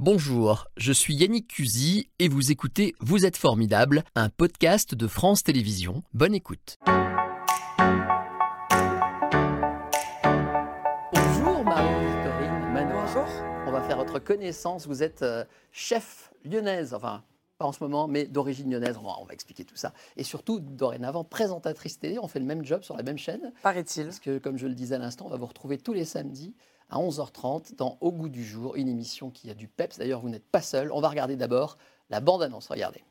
Bonjour, je suis Yannick Cusy et vous écoutez Vous êtes formidable, un podcast de France Télévisions. Bonne écoute. Bonjour Marie-Victorine. Bonjour. On va faire votre connaissance. Vous êtes euh, chef lyonnaise, enfin pas en ce moment, mais d'origine lyonnaise. On va, on va expliquer tout ça. Et surtout, dorénavant, présentatrice télé. On fait le même job sur la même chaîne. Paraît-il. Parce que, comme je le disais à l'instant, on va vous retrouver tous les samedis à 11h30 dans Au goût du jour, une émission qui a du peps. D'ailleurs, vous n'êtes pas seul. On va regarder d'abord la bande-annonce. Regardez.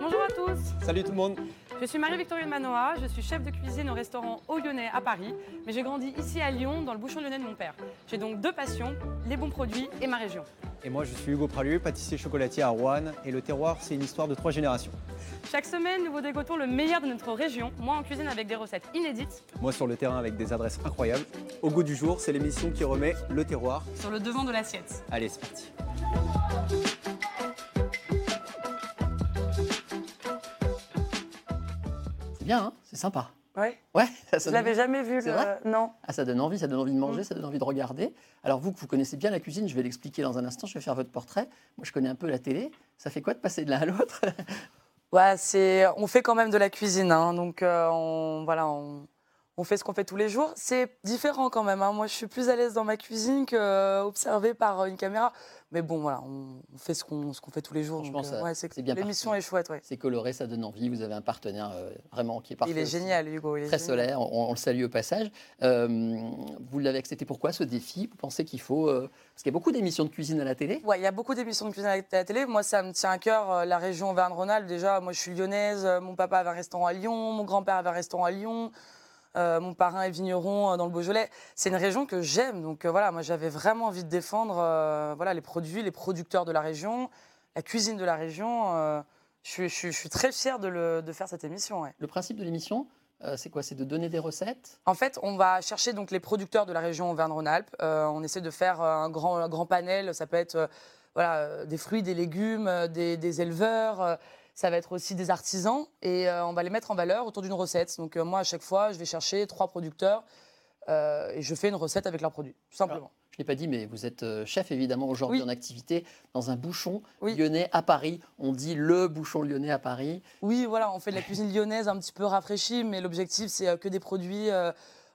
Bonjour à tous, Salut tout le monde. je suis Marie-Victorine Manoa, je suis chef de cuisine au restaurant Au Lyonnais à Paris, mais j'ai grandi ici à Lyon, dans le bouchon lyonnais de mon père. J'ai donc deux passions, les bons produits et ma région. Et moi je suis Hugo Pralu, pâtissier chocolatier à Rouen. Et le terroir, c'est une histoire de trois générations. Chaque semaine, nous vous dégotons le meilleur de notre région, moi en cuisine avec des recettes inédites, Moi sur le terrain avec des adresses incroyables. Au goût du jour, c'est l'émission qui remet le terroir. sur le devant de l'assiette. Allez, c'est parti. C'est bien, hein? C'est sympa. Ouais. Ouais, ça, Je l'avais jamais vu. Le- vrai? Non. Ah, ça donne envie, ça donne envie de Mm. manger, ça donne envie de regarder. Alors vous, que vous connaissez bien la cuisine, je vais l'expliquer dans un instant, je vais faire votre portrait. Moi, je connais un peu la télé. Ça fait quoi de passer de l'un à l'autre? Ouais, c'est. On fait quand même de la cuisine, hein, donc euh, on voilà, on, on fait ce qu'on fait tous les jours. C'est différent quand même. hein. Moi, je suis plus à l'aise dans ma cuisine qu'observée par euh, une caméra. Mais bon, voilà, on, fait ce qu'on fait tous les jours. Franchement, donc, euh, ouais, c'est bien L'émission est chouette, ouais. C'est coloré, ça donne envie. Vous avez un partenaire euh, vraiment qui est parfait. Il est aussi. génial, Hugo. il est Très génial. solaire, on, on le salue au passage. Euh, vous l'avez accepté pourquoi ce défi? Vous pensez qu'il faut. euh, parce qu'il y a beaucoup d'émissions de cuisine à la télé. Ouais, il y a beaucoup d'émissions de cuisine à la télé. Moi, ça me tient à cœur, euh, la région Auvergne-Rhône-Alpes. Déjà, moi, je suis lyonnaise. euh, Mon papa avait un restaurant à Lyon. Mon grand-père avait un restaurant à Lyon. Euh, mon parrain est vigneron euh, dans le Beaujolais. C'est une région que j'aime. Donc euh, voilà, moi, j'avais vraiment envie de défendre voilà, les produits, les producteurs de la région, la cuisine de la région. je, suis, je suis- je suis très fière de, le- de faire cette émission. ouais. Le principe de l'émission, c'est quoi? C'est de donner des recettes? En fait, on va chercher donc les producteurs de la région Auvergne-Rhône-Alpes. On essaie de faire un grand, un grand panel. Ça peut être voilà, des fruits, des légumes, des, des éleveurs. Ça va être aussi des artisans. Et euh, on va les mettre en valeur autour d'une recette. Donc euh, moi, à chaque fois, je vais chercher trois producteurs euh, et je fais une recette avec leurs produits, tout simplement. Je ne l'ai pas dit, mais vous êtes chef évidemment aujourd'hui Oui. en activité dans un bouchon Oui. lyonnais à Paris. On dit le bouchon lyonnais à Paris. Oui, voilà, on fait de la cuisine lyonnaise un petit peu rafraîchie, mais l'objectif, c'est que des produits,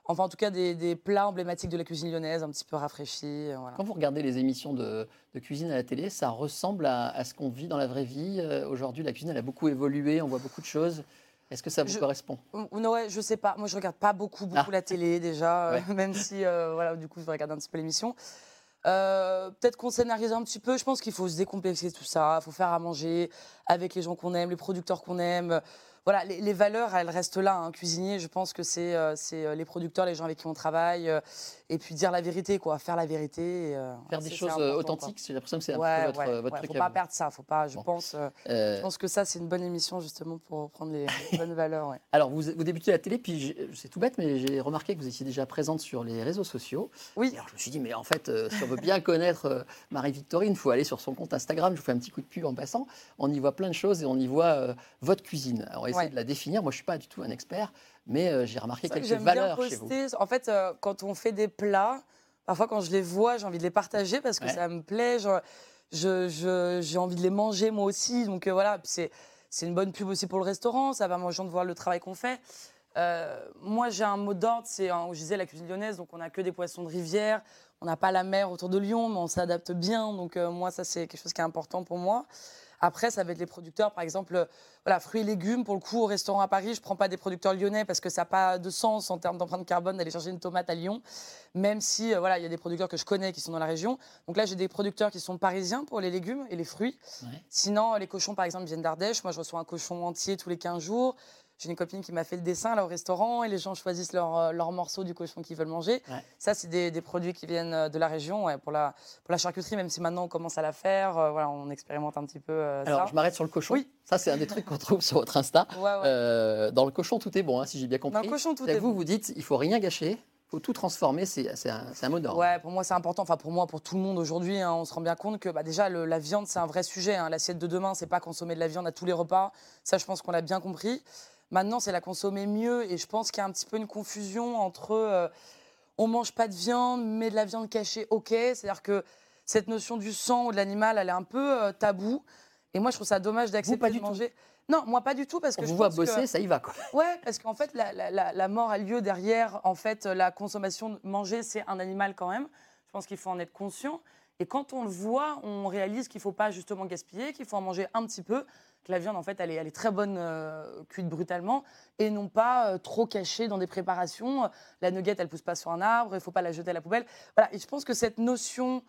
enfin en tout cas des, des plats emblématiques de la cuisine lyonnaise, un petit peu rafraîchis. euh, voilà. Quand vous regardez les émissions de, de cuisine à la télé, ça ressemble à, à ce qu'on vit dans la vraie vie. Euh, aujourd'hui, la cuisine, elle a beaucoup évolué, on voit beaucoup de choses. Est-ce que ça vous Je- correspond? Non, ouais, je sais pas. Moi, je regarde pas beaucoup, beaucoup Ah. la télé déjà, euh, même si, euh, voilà, du coup, je regarde un petit peu l'émission. Euh, Peut-être qu'on scénarise un petit peu. Je pense qu'il faut se décomplexer tout ça. Il faut faire à manger avec les gens qu'on aime, les producteurs qu'on aime. Voilà, les, les valeurs, elles restent là. Un cuisinier, je pense que c'est euh, c'est, euh, les producteurs, les gens avec qui on travaille, euh, et puis dire la vérité, quoi, faire la vérité. euh, Faire des choses authentiques, j'ai l'impression que c'est un Ouais, peu votre, ouais, votre ouais, truc faut pas vous. perdre ça. Faut pas, je Bon. pense. je pense que ça, c'est une bonne émission justement pour reprendre les, les bonnes valeurs. Alors, vous, vous débutez à la télé, puis c'est tout bête, mais j'ai remarqué que vous étiez déjà présente sur les réseaux sociaux. Oui. Et alors, je me suis dit, mais en fait, si on veut bien connaître Marie-Victorine, il faut aller sur son compte Instagram. Je vous fais un petit coup de pub en passant. On y voit plein de choses et on y voit votre cuisine. Alors, essayer Ouais. de la définir. Moi, je ne suis pas du tout un expert, mais euh, j'ai remarqué vrai que quelques j'aime bien valeurs chez vous. En fait, euh, quand on fait des plats, parfois quand je les vois, j'ai envie de les partager parce que Ouais. ça me plaît. j'ai envie de les manger moi aussi. Donc euh, voilà, c'est c'est une bonne pub aussi pour le restaurant. Ça permet aux gens de voir le travail qu'on fait. Moi, j'ai un mot d'ordre, c'est, hein, je disais, la cuisine lyonnaise, donc on n'a que des poissons de rivière. On n'a pas la mer autour de Lyon, mais on s'adapte bien. Donc moi, ça, c'est quelque chose qui est important pour moi. Après, ça va être les producteurs, par exemple, euh, voilà, fruits et légumes. Pour le coup, au restaurant à Paris, je prends pas des producteurs lyonnais parce que ça n'a pas de sens en termes d'empreinte carbone d'aller chercher une tomate à Lyon, même si euh, voilà, il y a des producteurs que je connais qui sont dans la région. Donc là, j'ai des producteurs qui sont parisiens pour les légumes et les fruits. Ouais. Sinon, les cochons, par exemple, viennent d'Ardèche. Moi, je reçois un cochon entier tous les 15 jours. J'ai une copine qui m'a fait le dessin là au restaurant et les gens choisissent leur, euh, leur morceau du cochon qu'ils veulent manger. Ouais. Ça, c'est des, des produits qui viennent euh, de la région ouais, pour, la, pour la charcuterie, même si maintenant on commence à la faire. euh, voilà, on expérimente un petit peu euh, Alors, ça. je m'arrête sur le cochon. Oui. Ça, c'est un des trucs qu'on trouve sur votre Insta. Ouais. Euh, dans le cochon, tout est bon, hein, si j'ai bien Dans compris. le cochon, tout est vous, bon. vous dites, il faut rien gâcher, faut tout transformer, c'est c'est un, un mot d'ordre. Ouais, pour moi c'est important. Enfin pour moi, pour tout le monde aujourd'hui, hein, on se rend bien compte que bah, déjà le- la viande c'est un vrai sujet. hein. L'assiette de demain, c'est pas consommer de la viande à tous les repas. Ça, je pense qu'on l'a bien compris. Maintenant, c'est la consommer mieux, et je pense qu'il y a un petit peu une confusion entre euh, on mange pas de viande, mais de la viande cachée, ok. C'est-à-dire que cette notion du sang ou de l'animal, elle est un peu euh, tabou. Et moi, je trouve ça dommage d'accepter de tout manger. Non, moi pas du tout parce que On je vous voit bosser, que... ça y va quoi. Ouais, parce qu'en fait, la, la- la- la mort a lieu derrière. En fait, la consommation de manger, c'est un animal quand même. Je pense qu'il faut en être conscient. Et quand on le voit, on réalise qu'il ne faut pas justement gaspiller, qu'il faut en manger un petit peu, que la viande, en fait, elle est, elle est très bonne euh, cuite brutalement, et non pas euh, trop cachée dans des préparations. La nugget, elle pousse pas sur un arbre, il ne faut pas la jeter à la poubelle. Voilà, et je pense que cette notion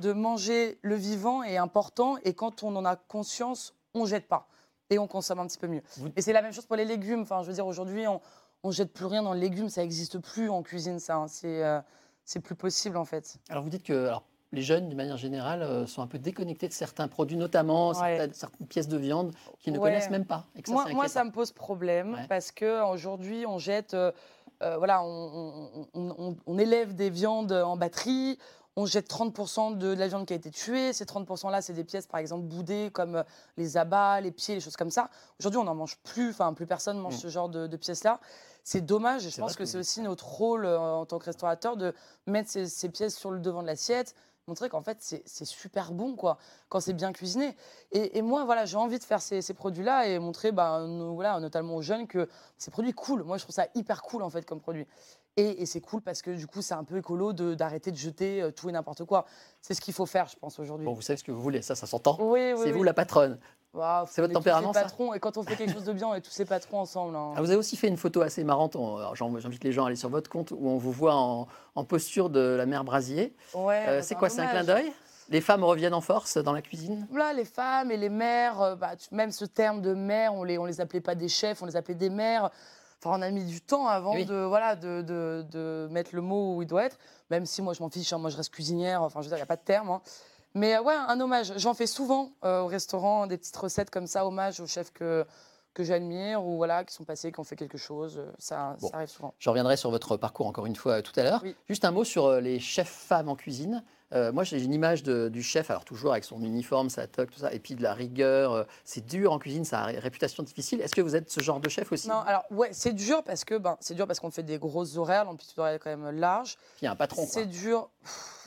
de manger le vivant est important, et quand on en a conscience, on jette pas, et on consomme un petit peu mieux. Vous- Et c'est la même chose pour les légumes. Enfin, je veux dire, aujourd'hui, on, on jette plus rien dans le légume, ça n'existe plus en cuisine, ça. hein. C'est euh, c'est plus possible, en fait. Alors vous dites que alors, les jeunes, d'une manière générale, euh, sont un peu déconnectés de certains produits, notamment Ouais. certaines, certaines pièces de viande qu'ils ne Ouais. connaissent même pas. Et que ça, moi, ça me pose problème Ouais. parce que aujourd'hui, on jette, euh, voilà, on, on- on- on- on élève des viandes en batterie. On jette 30% de la viande qui a été tuée. Ces 30%-là, c'est des pièces, par exemple, boudées, comme euh, les abats, les pieds, les choses comme ça. Aujourd'hui, on n'en mange plus. Enfin, plus personne mange Mm. ce genre de, de pièces-là. C'est dommage. Et je pense que que c'est aussi notre rôle euh, en tant que restaurateur de mettre ces, ces pièces sur le devant de l'assiette, montrer qu'en fait, c'est super bon, quoi, quand c'est bien cuisiné. Et, et moi, voilà, j'ai envie de faire ces, ces produits-là et montrer, no- voilà, notamment aux jeunes, que ces produits cool. Moi, je trouve ça hyper cool, en fait, comme produit. Et, et c'est cool parce que, du coup, c'est un peu écolo d'arrêter de, jeter euh, tout et n'importe quoi. C'est ce qu'il faut faire, je pense, aujourd'hui. Bon, vous savez ce que vous voulez, ça, ça s'entend. Oui, oui, c'est oui. vous la patronne. Waouh, c'est votre tempérament, ça patrons, Et quand on fait quelque chose de bien, on est tous ces patrons ensemble. hein. Ah, vous avez aussi fait une photo assez marrante, j'invite les gens à aller sur votre compte, où on vous voit en, en posture de la mère Brasier. Ouais, Euh, bah, c'est quoi, c'est un clin d'œil? Les femmes reviennent en force dans la cuisine? Voilà, les femmes et les mères, euh, bah, même ce terme de mère, on les, on les appelait pas des chefs, on les appelait des mères. Enfin, on a mis du temps avant Oui. de, voilà, de, de- de mettre le mot où il doit être, même si moi je m'en fiche, hein, moi je reste cuisinière, enfin je veux dire, il n'y a pas de terme. hein. Mais euh, ouais, un hommage. J'en fais souvent euh, au restaurant, des petites recettes comme ça, hommage aux chefs que, que j'admire ou voilà, qui sont passés, qui ont fait quelque chose. euh, Ça, Bon. ça arrive souvent. Je reviendrai sur votre parcours encore une fois euh, tout à l'heure. Oui. Juste un mot sur les chefs femmes en cuisine. Euh, moi, j'ai une image de- du chef, alors toujours avec son uniforme, sa toque, tout ça, et puis de la rigueur. euh, c'est dur en cuisine, ça a une réputation difficile. Est-ce que vous êtes ce genre de chef aussi? Non, alors ouais, c'est dur parce que ben, c'est dur parce qu'on fait des grosses horaires, l'amplitude horaire est quand même large. Il y a un patron. C'est dur.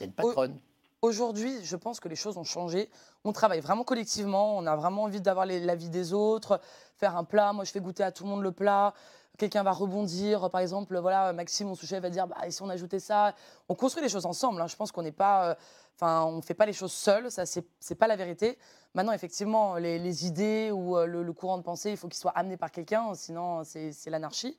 il y a une patronne. Aujourd'hui, je pense que les choses ont changé. On travaille vraiment collectivement, on a vraiment envie d'avoir l'avis des autres, faire un plat. Moi, je fais goûter à tout le monde le plat. Quelqu'un va rebondir. Par exemple, voilà, Maxime, mon sous-chef, va dire bah, si on ajoutait ça? On construit les choses ensemble. hein. Je pense qu'on n'est pas. euh, Enfin, on ne fait pas les choses seuls, ça, c'est pas la vérité. Maintenant, effectivement, les, idées ou euh, le, le courant de pensée, il faut qu'il soit amené par quelqu'un, sinon c'est l'anarchie.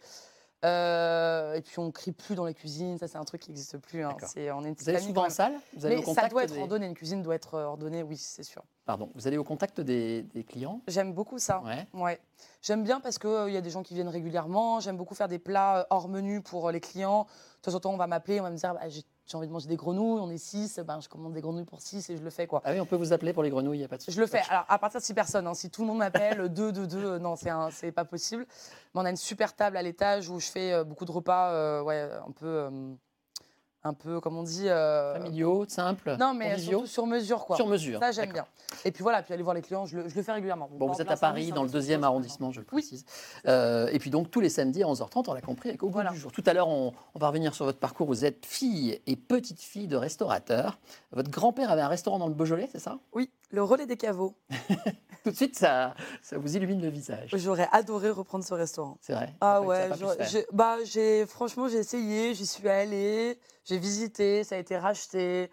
Euh, et puis, on crie plus dans les cuisines, ça, c'est un truc qui n'existe plus. hein. C'est- On est Vous allez souvent en salle vous allez Mais au ça doit être des- ordonné, une cuisine doit être euh, ordonnée, oui, c'est sûr. Pardon, vous allez au contact des, des clients J'aime beaucoup ça. Ouais. Ouais. J'aime bien parce qu'il y a des gens qui viennent régulièrement. J'aime beaucoup faire des plats euh, hors menu pour euh, les clients. De temps en temps, on va m'appeler, on va me dire bah, j'ai j'ai envie de manger des grenouilles, on est six, ben, je commande des grenouilles pour six et je le fais. quoi. Ah oui, on peut vous appeler pour les grenouilles, il n'y a pas de souci. Je le fais. Alors, à partir de six personnes, hein. si tout le monde m'appelle, deux, deux, deux, euh, non, c'est un- c'est pas possible. Mais on a une super table à l'étage où je fais euh, beaucoup de repas, euh, ouais, un peu, euh, un peu, comme on dit. euh, Familiaux, simples non, mais surtout sur mesure, quoi. Sur mesure. Ça, j'aime bien. Et puis voilà, puis aller voir les clients, je le, je le fais régulièrement. Bon, vous êtes à Paris, dans un le deuxième arrondissement, je le Oui. précise. Euh, et puis donc tous les samedis à 11h30, on l'a compris, avec au goût Voilà. du jour. Tout à l'heure, on, on va revenir sur votre parcours. Vous êtes fille et petite fille de restaurateur. Votre grand-père avait un restaurant dans le Beaujolais, c'est ça? Oui, le relais des caveaux. Tout de suite, ça, ça vous illumine le visage. J'aurais adoré reprendre ce restaurant. C'est vrai. Ah Ça a ouais, j'ai- bah j'ai franchement j'ai essayé, j'y suis allée, j'ai visité, ça a été racheté.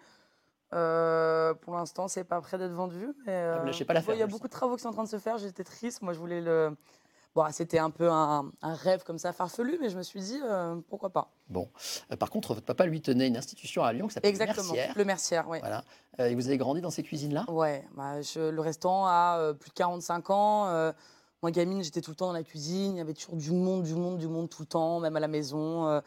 Euh, pour l'instant, c'est pas prêt d'être vendu, mais Ah, vous lâchez pas l'affaire, Il y a beaucoup de travaux qui sont en train de se faire. J'étais triste, moi je voulais le. Bon, c'était un peu un, un rêve comme ça farfelu, mais je me suis dit euh, pourquoi pas. Bon. Euh, par contre, votre papa, lui, tenait une institution à Lyon qui s'appelle Exactement, Mercière. le Mercière, ouais. Voilà. Euh, et vous avez grandi dans ces cuisines-là? Ouais, bah, je- le restaurant a plus de 45 ans. moi, gamine, j'étais tout le temps dans la cuisine. Il y avait toujours du monde, du monde, du monde tout le temps, même à la maison.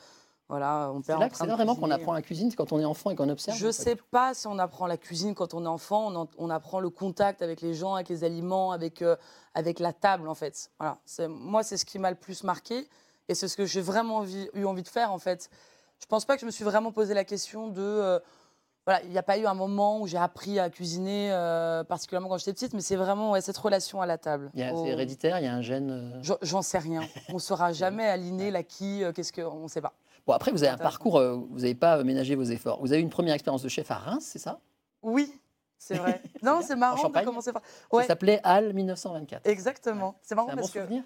Voilà, on C'est perd c'est là vraiment qu'on apprend la cuisine, c'est quand on est enfant et qu'on observe Je pas sais pas si on apprend la cuisine quand on est enfant. On, en- on apprend le contact avec les gens, avec les aliments, avec, euh, avec la table, en fait. Voilà. Moi, c'est ce qui m'a le plus marqué. Et c'est ce que j'ai vraiment envie- eu envie de faire, en fait. Je pense pas que je me suis vraiment posé la question de. euh, voilà, il n'y a pas eu un moment où j'ai appris à cuisiner, euh, particulièrement quand j'étais petite, mais c'est vraiment ouais, cette relation à la table. Il y a- Au- C'est héréditaire, il y a un gène. euh, J'en- J'en sais rien. On ne saura jamais à l'inné, l'acquis, euh, qu'est-ce que. On ne sait pas. Bon, après, vous avez un parcours, euh, vous n'avez pas ménagé vos efforts. Vous avez eu une première expérience de chef à Reims, c'est ça? Oui, c'est vrai. non, c'est marrant de commencer par. Ça Ouais, s'appelait Hall 1924. exactement. C'est marrant un bon parce que. souvenir?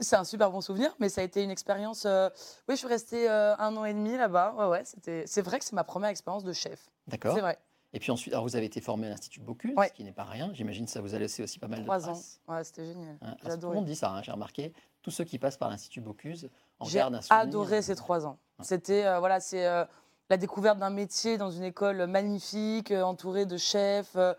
C'est un super bon souvenir, mais ça a été une expérience. euh, Oui, je suis restée euh, un an et demi là-bas. Ouais, ouais, c'était. C'est vrai que c'est ma première expérience de chef. D'accord. C'est vrai. Et puis ensuite, alors vous avez été formé à l'Institut Bocuse, Ouais. ce qui n'est pas rien. J'imagine que ça vous a laissé aussi pas mal de Trois ans. traces. Ouais, c'était génial. Hein, que tout le monde dit ça, hein, j'ai remarqué. Tous ceux qui passent par l'Institut Bocuse J'ai adoré ces trois ans. C'était euh, voilà, c'est euh, la découverte d'un métier dans une école magnifique, euh, entourée de chefs. euh,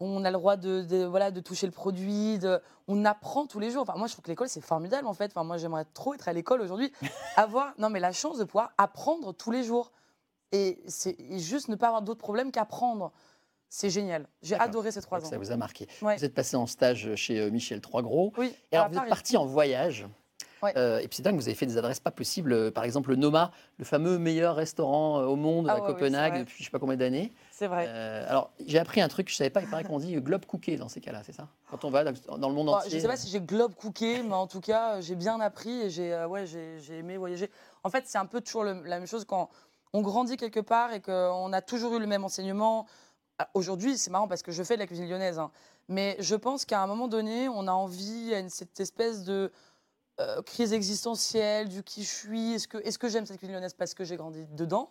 on a le droit de, de- voilà, de toucher le produit. de- on apprend tous les jours. Enfin, moi, je trouve que l'école, c'est formidable, en fait. Enfin, moi, j'aimerais trop être à l'école aujourd'hui. avoir non, mais la chance de pouvoir apprendre tous les jours. Et, c'est juste ne pas avoir d'autres problèmes qu'apprendre. C'est génial. J'ai adoré ces trois ans. Ça vous a marqué. Ouais. Vous êtes passé en stage chez Michel Troisgros. Oui, Et à alors, vous êtes parti en voyage. Ouais. Euh, et puis c'est dingue, vous avez fait des adresses pas possibles. Euh, Par exemple, le Noma, le fameux meilleur restaurant euh, au monde Ah à ouais, Copenhague depuis je sais pas combien d'années. C'est vrai. Euh, alors, j'ai appris un truc, je savais pas, il paraît qu'on dit globe cooké dans ces cas-là, c'est ça? Quand on va dans le monde Bon, entier. je ne sais pas si j'ai globe cooké, mais en tout cas, j'ai bien appris et j'ai euh, ouais, j'ai j'ai aimé voyager. En fait, c'est un peu toujours le- la même chose quand on grandit quelque part et qu'on a toujours eu le même enseignement. Ah, Aujourd'hui, c'est marrant parce que je fais de la cuisine lyonnaise, hein, mais je pense qu'à un moment donné, on a envie, a une- cette espèce de euh, crise existentielle du qui je suis. Est-ce que, est que j'aime cette cuisine lyonnaise parce que j'ai grandi dedans?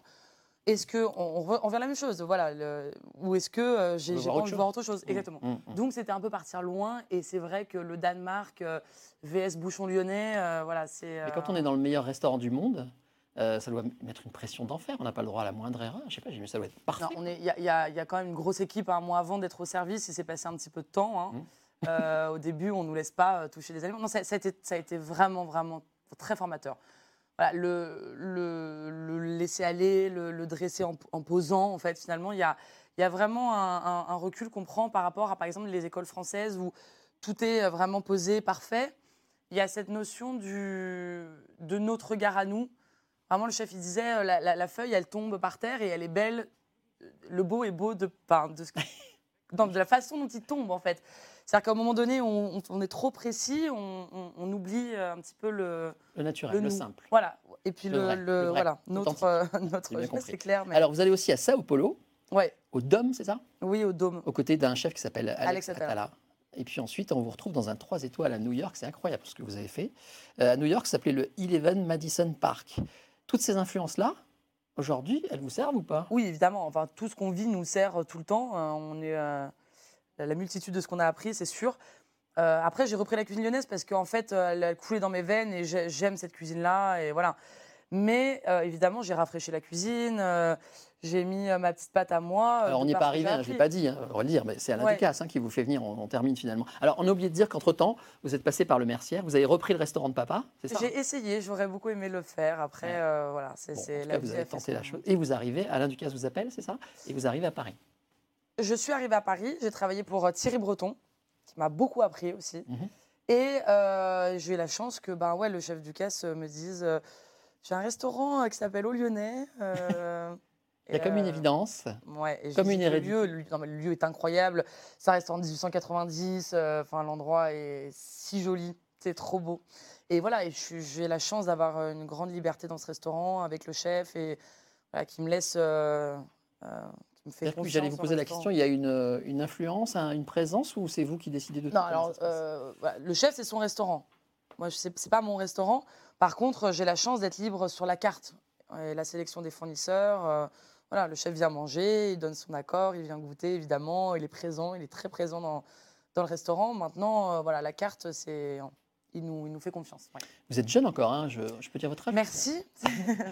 Est-ce qu'on on, à la même chose voilà, le- Ou est-ce que euh, j'ai envie de chose. voir autre chose? Mmh, Exactement. mmh, mmh. Donc c'était un peu partir loin et c'est vrai que le Danemark, euh, VS Bouchon Lyonnais, euh, voilà, c'est. Mais quand on est dans le meilleur restaurant du monde, euh, ça doit mettre une pression d'enfer. On n'a pas le droit à la moindre erreur. Je sais pas, ça doit être parfait. il y, y a il y a quand même une grosse équipe. Hein. Moi, avant d'être au service, il s'est passé un petit peu de temps. hein. Euh, au début, on nous laisse pas euh, toucher les aliments. Non, ça, ça a été, ça a été vraiment, vraiment très formateur. Voilà, le, le, le laisser aller, le, le dresser en, en posant, en fait, finalement, il y a, y a vraiment un, un- un recul qu'on prend par rapport à, par exemple, les écoles françaises où tout est euh, vraiment posé, parfait. Il y a cette notion du, de notre regard à nous. Vraiment, le chef, il disait, la, la- la feuille, elle tombe par terre et elle est belle. Le beau est beau de, enfin, de, ce- non, de la façon dont il tombe, en fait. C'est-à-dire qu'à un moment donné, on, est trop précis, on, on- on oublie euh, un petit peu le, Le naturel, le simple. Voilà. Et puis Le le, vrai, le- vrai, voilà, notre, euh, notre, c'est clair, mais Alors, vous allez aussi à Sao Paulo, ouais, au Dôme, c'est ça? Oui, au dôme. Aux côtés d'un chef qui s'appelle Alex, Alex Atala. Et puis ensuite, on vous retrouve dans un 3 étoiles à New York. C'est incroyable ce que vous avez fait. Euh, à New York, ça s'appelait le Eleven Madison Park. Toutes ces influences-là, aujourd'hui, elles vous servent ou pas? Oui, évidemment. Enfin, tout ce qu'on vit nous sert tout le temps. Euh, on est la multitude de ce qu'on a appris, c'est sûr. Euh, après, j'ai repris la cuisine lyonnaise parce qu'en fait, euh, elle a coulé dans mes veines et j'ai- j'aime cette cuisine-là. Et voilà. Mais euh, évidemment, j'ai rafraîchi la cuisine. euh, j'ai mis ma petite pâte à moi. Alors, on n'y est pas arrivé, hein, je ne l'ai pas dit, hein, on va le dire, mais c'est Alain Ouais. Ducasse hein, qui vous fait venir, on, on termine finalement. Alors, on a oublié de dire qu'entre-temps, vous êtes passé par le Mercière, vous avez repris le restaurant de papa, c'est ça? J'ai essayé, j'aurais beaucoup aimé le faire. Après, Ouais. euh, voilà, c'est Bon, la vous avez tenté la chose. Et vous arrivez, Alain Ducasse vous appelle, c'est ça? Et vous arrivez à Paris. Je suis arrivée à Paris, j'ai travaillé pour euh, Thierry Breton, qui m'a beaucoup appris aussi. Mhm. Et euh, j'ai eu la chance que ben, ouais, le chef du casse euh, me dise euh, j'ai un restaurant qui s'appelle Au Lyonnais. euh, Il y a comme une évidence. Ouais, et je Comme une le hérédité. lieu, le, non, mais le lieu est incroyable. Ça reste en 1890. euh, Enfin, l'endroit est si joli. C'est trop beau. Et voilà, et j'ai la chance d'avoir une grande liberté dans ce restaurant avec le chef et voilà, qui me laisse. Euh, euh, J'allais vous poser la question, il y a une, euh, une influence, un- une présence ou c'est vous qui décidez de tout Non, alors euh, voilà, le chef, c'est son restaurant. Moi, ce n'est pas mon restaurant. Par contre, j'ai la chance d'être libre sur la carte. Et la sélection des fournisseurs. euh, voilà, le chef vient manger, il donne son accord, il vient goûter, évidemment. Il est présent, il est très présent dans, dans le restaurant. Maintenant, euh, voilà, la carte, c'est. Il nous, il nous fait confiance. ouais. Vous êtes jeune encore, hein, je, je peux dire votre âge Merci.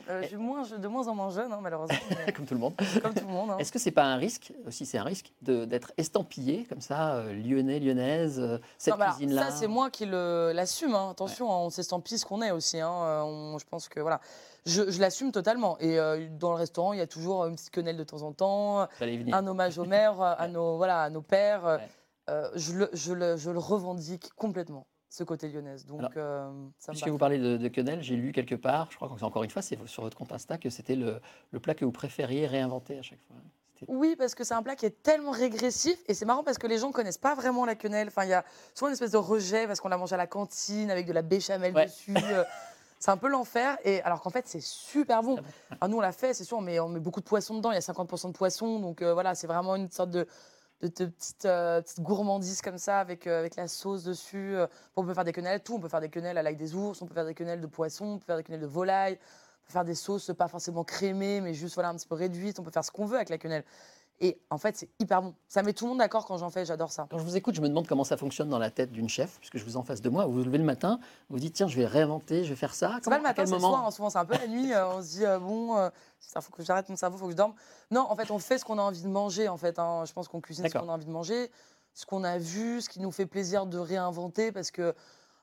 Euh, je suis moins, je- de moins en moins jeune, hein, malheureusement. Comme tout le monde. comme tout le monde. hein. Est-ce que c'est pas un risque, aussi c'est un risque, d'être estampillé comme ça, euh, lyonnais, lyonnaise, euh, cette alors, cuisine-là? Ça, c'est moi qui l'assume. Attention, on s'estampille ce qu'on est aussi. Euh, on- je pense que voilà. Je, je l'assume totalement. Et euh, dans le restaurant, il y a toujours une petite quenelle de temps en temps, un hommage aux mères, à nos, voilà, à nos pères. Euh, Ouais. euh, je, le, je, le, je le revendique complètement, ce côté lyonnaise. Donc, Alors, euh, ça me Puisque vous parlez de, de quenelle, j'ai lu quelque part, je crois que encore une fois, c'est sur votre compte Insta, que c'était le, le plat que vous préfériez réinventer à chaque fois. Oui, parce que c'est un plat qui est tellement régressif et c'est marrant parce que les gens connaissent pas vraiment la quenelle. Enfin, il y a souvent une espèce de rejet parce qu'on la mange à la cantine avec de la béchamel Ouais. dessus. euh, c'est un peu l'enfer. Et alors qu'en fait, c'est super bon. Alors nous, on l'a fait, c'est sûr, mais on met beaucoup de poisson dedans. Il y a 50% de poisson, donc euh, voilà, c'est vraiment une sorte de de, de petite, euh, petite gourmandise comme ça avec, euh, avec la sauce dessus. Euh, on peut faire des quenelles, tout. On peut faire des quenelles à l'ail des ours, on peut faire des quenelles de poisson, on peut faire des quenelles de volaille, on peut faire des sauces pas forcément crémées, mais juste voilà, un petit peu réduites. On peut faire ce qu'on veut avec la quenelle. Et en fait, c'est hyper bon. Ça met tout le monde d'accord quand j'en fais, j'adore ça. Quand je vous écoute, je me demande comment ça fonctionne dans la tête d'une chef, puisque je vous en face de moi. Vous vous levez le matin, vous dites tiens, je vais réinventer, je vais faire ça. C'est pas le matin, c'est le soir. hein. Souvent, c'est un peu la nuit. euh, on se dit, euh, bon, euh, il faut que j'arrête mon cerveau, il faut que je dorme. Non, en fait, on fait ce qu'on a envie de manger. En fait, hein. Je pense qu'on cuisine ce qu'on a envie de manger, ce qu'on a vu, ce qui nous fait plaisir de réinventer. Parce que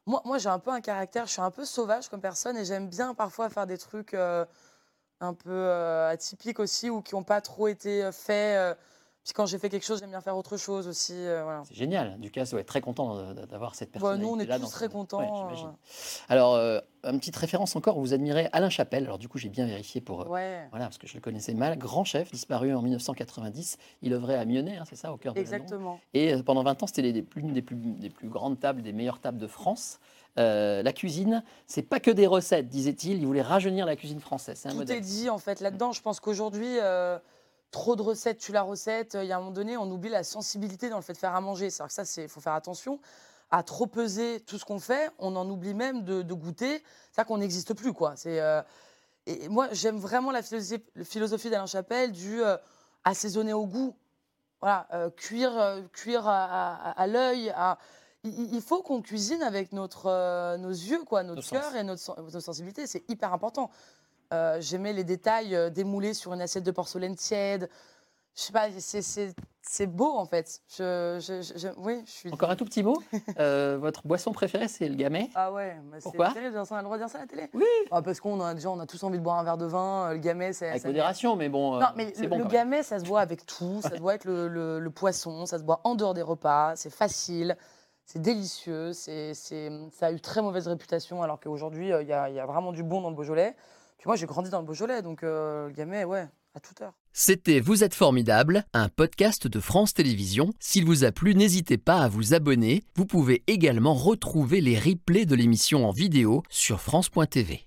moi, moi j'ai un peu un caractère, je suis un peu sauvage comme personne et j'aime bien parfois faire des trucs euh, un peu euh, atypiques aussi ou qui n'ont pas trop été euh, faits. euh. Puis quand j'ai fait quelque chose, j'aime bien faire autre chose aussi. euh, voilà. C'est génial. Ducasse doit être très content d'avoir cette Bah, personnalité. nous, on est tous très contents. Ouais. Alors, euh, une petite référence encore, vous admirez Alain Chapelle. Alors, du coup, j'ai bien vérifié pour. euh, ouais. Voilà, parce que je le connaissais mal. Grand chef, disparu en 1990. Il œuvrait à Mionnet, hein, c'est ça, au cœur de la Drôme. Exactement. Et pendant 20 ans, c'était l'une des plus, des plus grandes tables, des meilleures tables de France. Euh, la cuisine, c'est pas que des recettes, disait-il. Il voulait rajeunir la cuisine française. C'est un Tout modèle. est dit en fait là-dedans. Je pense qu'aujourd'hui, euh, trop de recettes, tu la recette. Il y a un moment donné, on oublie la sensibilité dans le fait de faire à manger. C'est-à-dire que ça, c'est faut faire attention à trop peser tout ce qu'on fait. On en oublie même de, de goûter. C'est-à-dire qu'on n'existe plus quoi. C'est euh, et moi, j'aime vraiment la philosophie, la philosophie d'Alain Chapelle du assaisonner au goût. Voilà, cuire, cuire à, à- à l'œil. à- Il, il faut qu'on cuisine avec notre, euh, nos yeux, quoi, notre cœur et notre, notre sensibilité. C'est hyper important. Euh, J'aimais les détails euh, démoulés sur une assiette de porcelaine tiède. Je sais pas, c'est- beau en fait. Je, je- oui, je suis. Encore un tout petit mot. Euh, votre boisson préférée, c'est le gamay. Ah ouais, bah c'est Pourquoi terrible, on a le droit de dire ça à la télé Oui. Ah, Parce qu'on a déjà, on a tous envie de boire un verre de vin. Le gamay, c'est. Avec modération, mais bon, Non, mais le, bon. le gamay, ça se boit avec tout. Ça se boit avec le, le- le poisson, ça se boit en dehors des repas. C'est facile, c'est délicieux. c'est ça a eu très mauvaise réputation, alors qu'aujourd'hui, euh, il y, y a vraiment du bon dans le Beaujolais. Puis moi, j'ai grandi dans le Beaujolais, donc euh, le gamay, ouais, à toute heure. C'était Vous êtes formidable, un podcast de France Télévisions. S'il vous a plu, n'hésitez pas à vous abonner. Vous pouvez également retrouver les replays de l'émission en vidéo sur France.tv.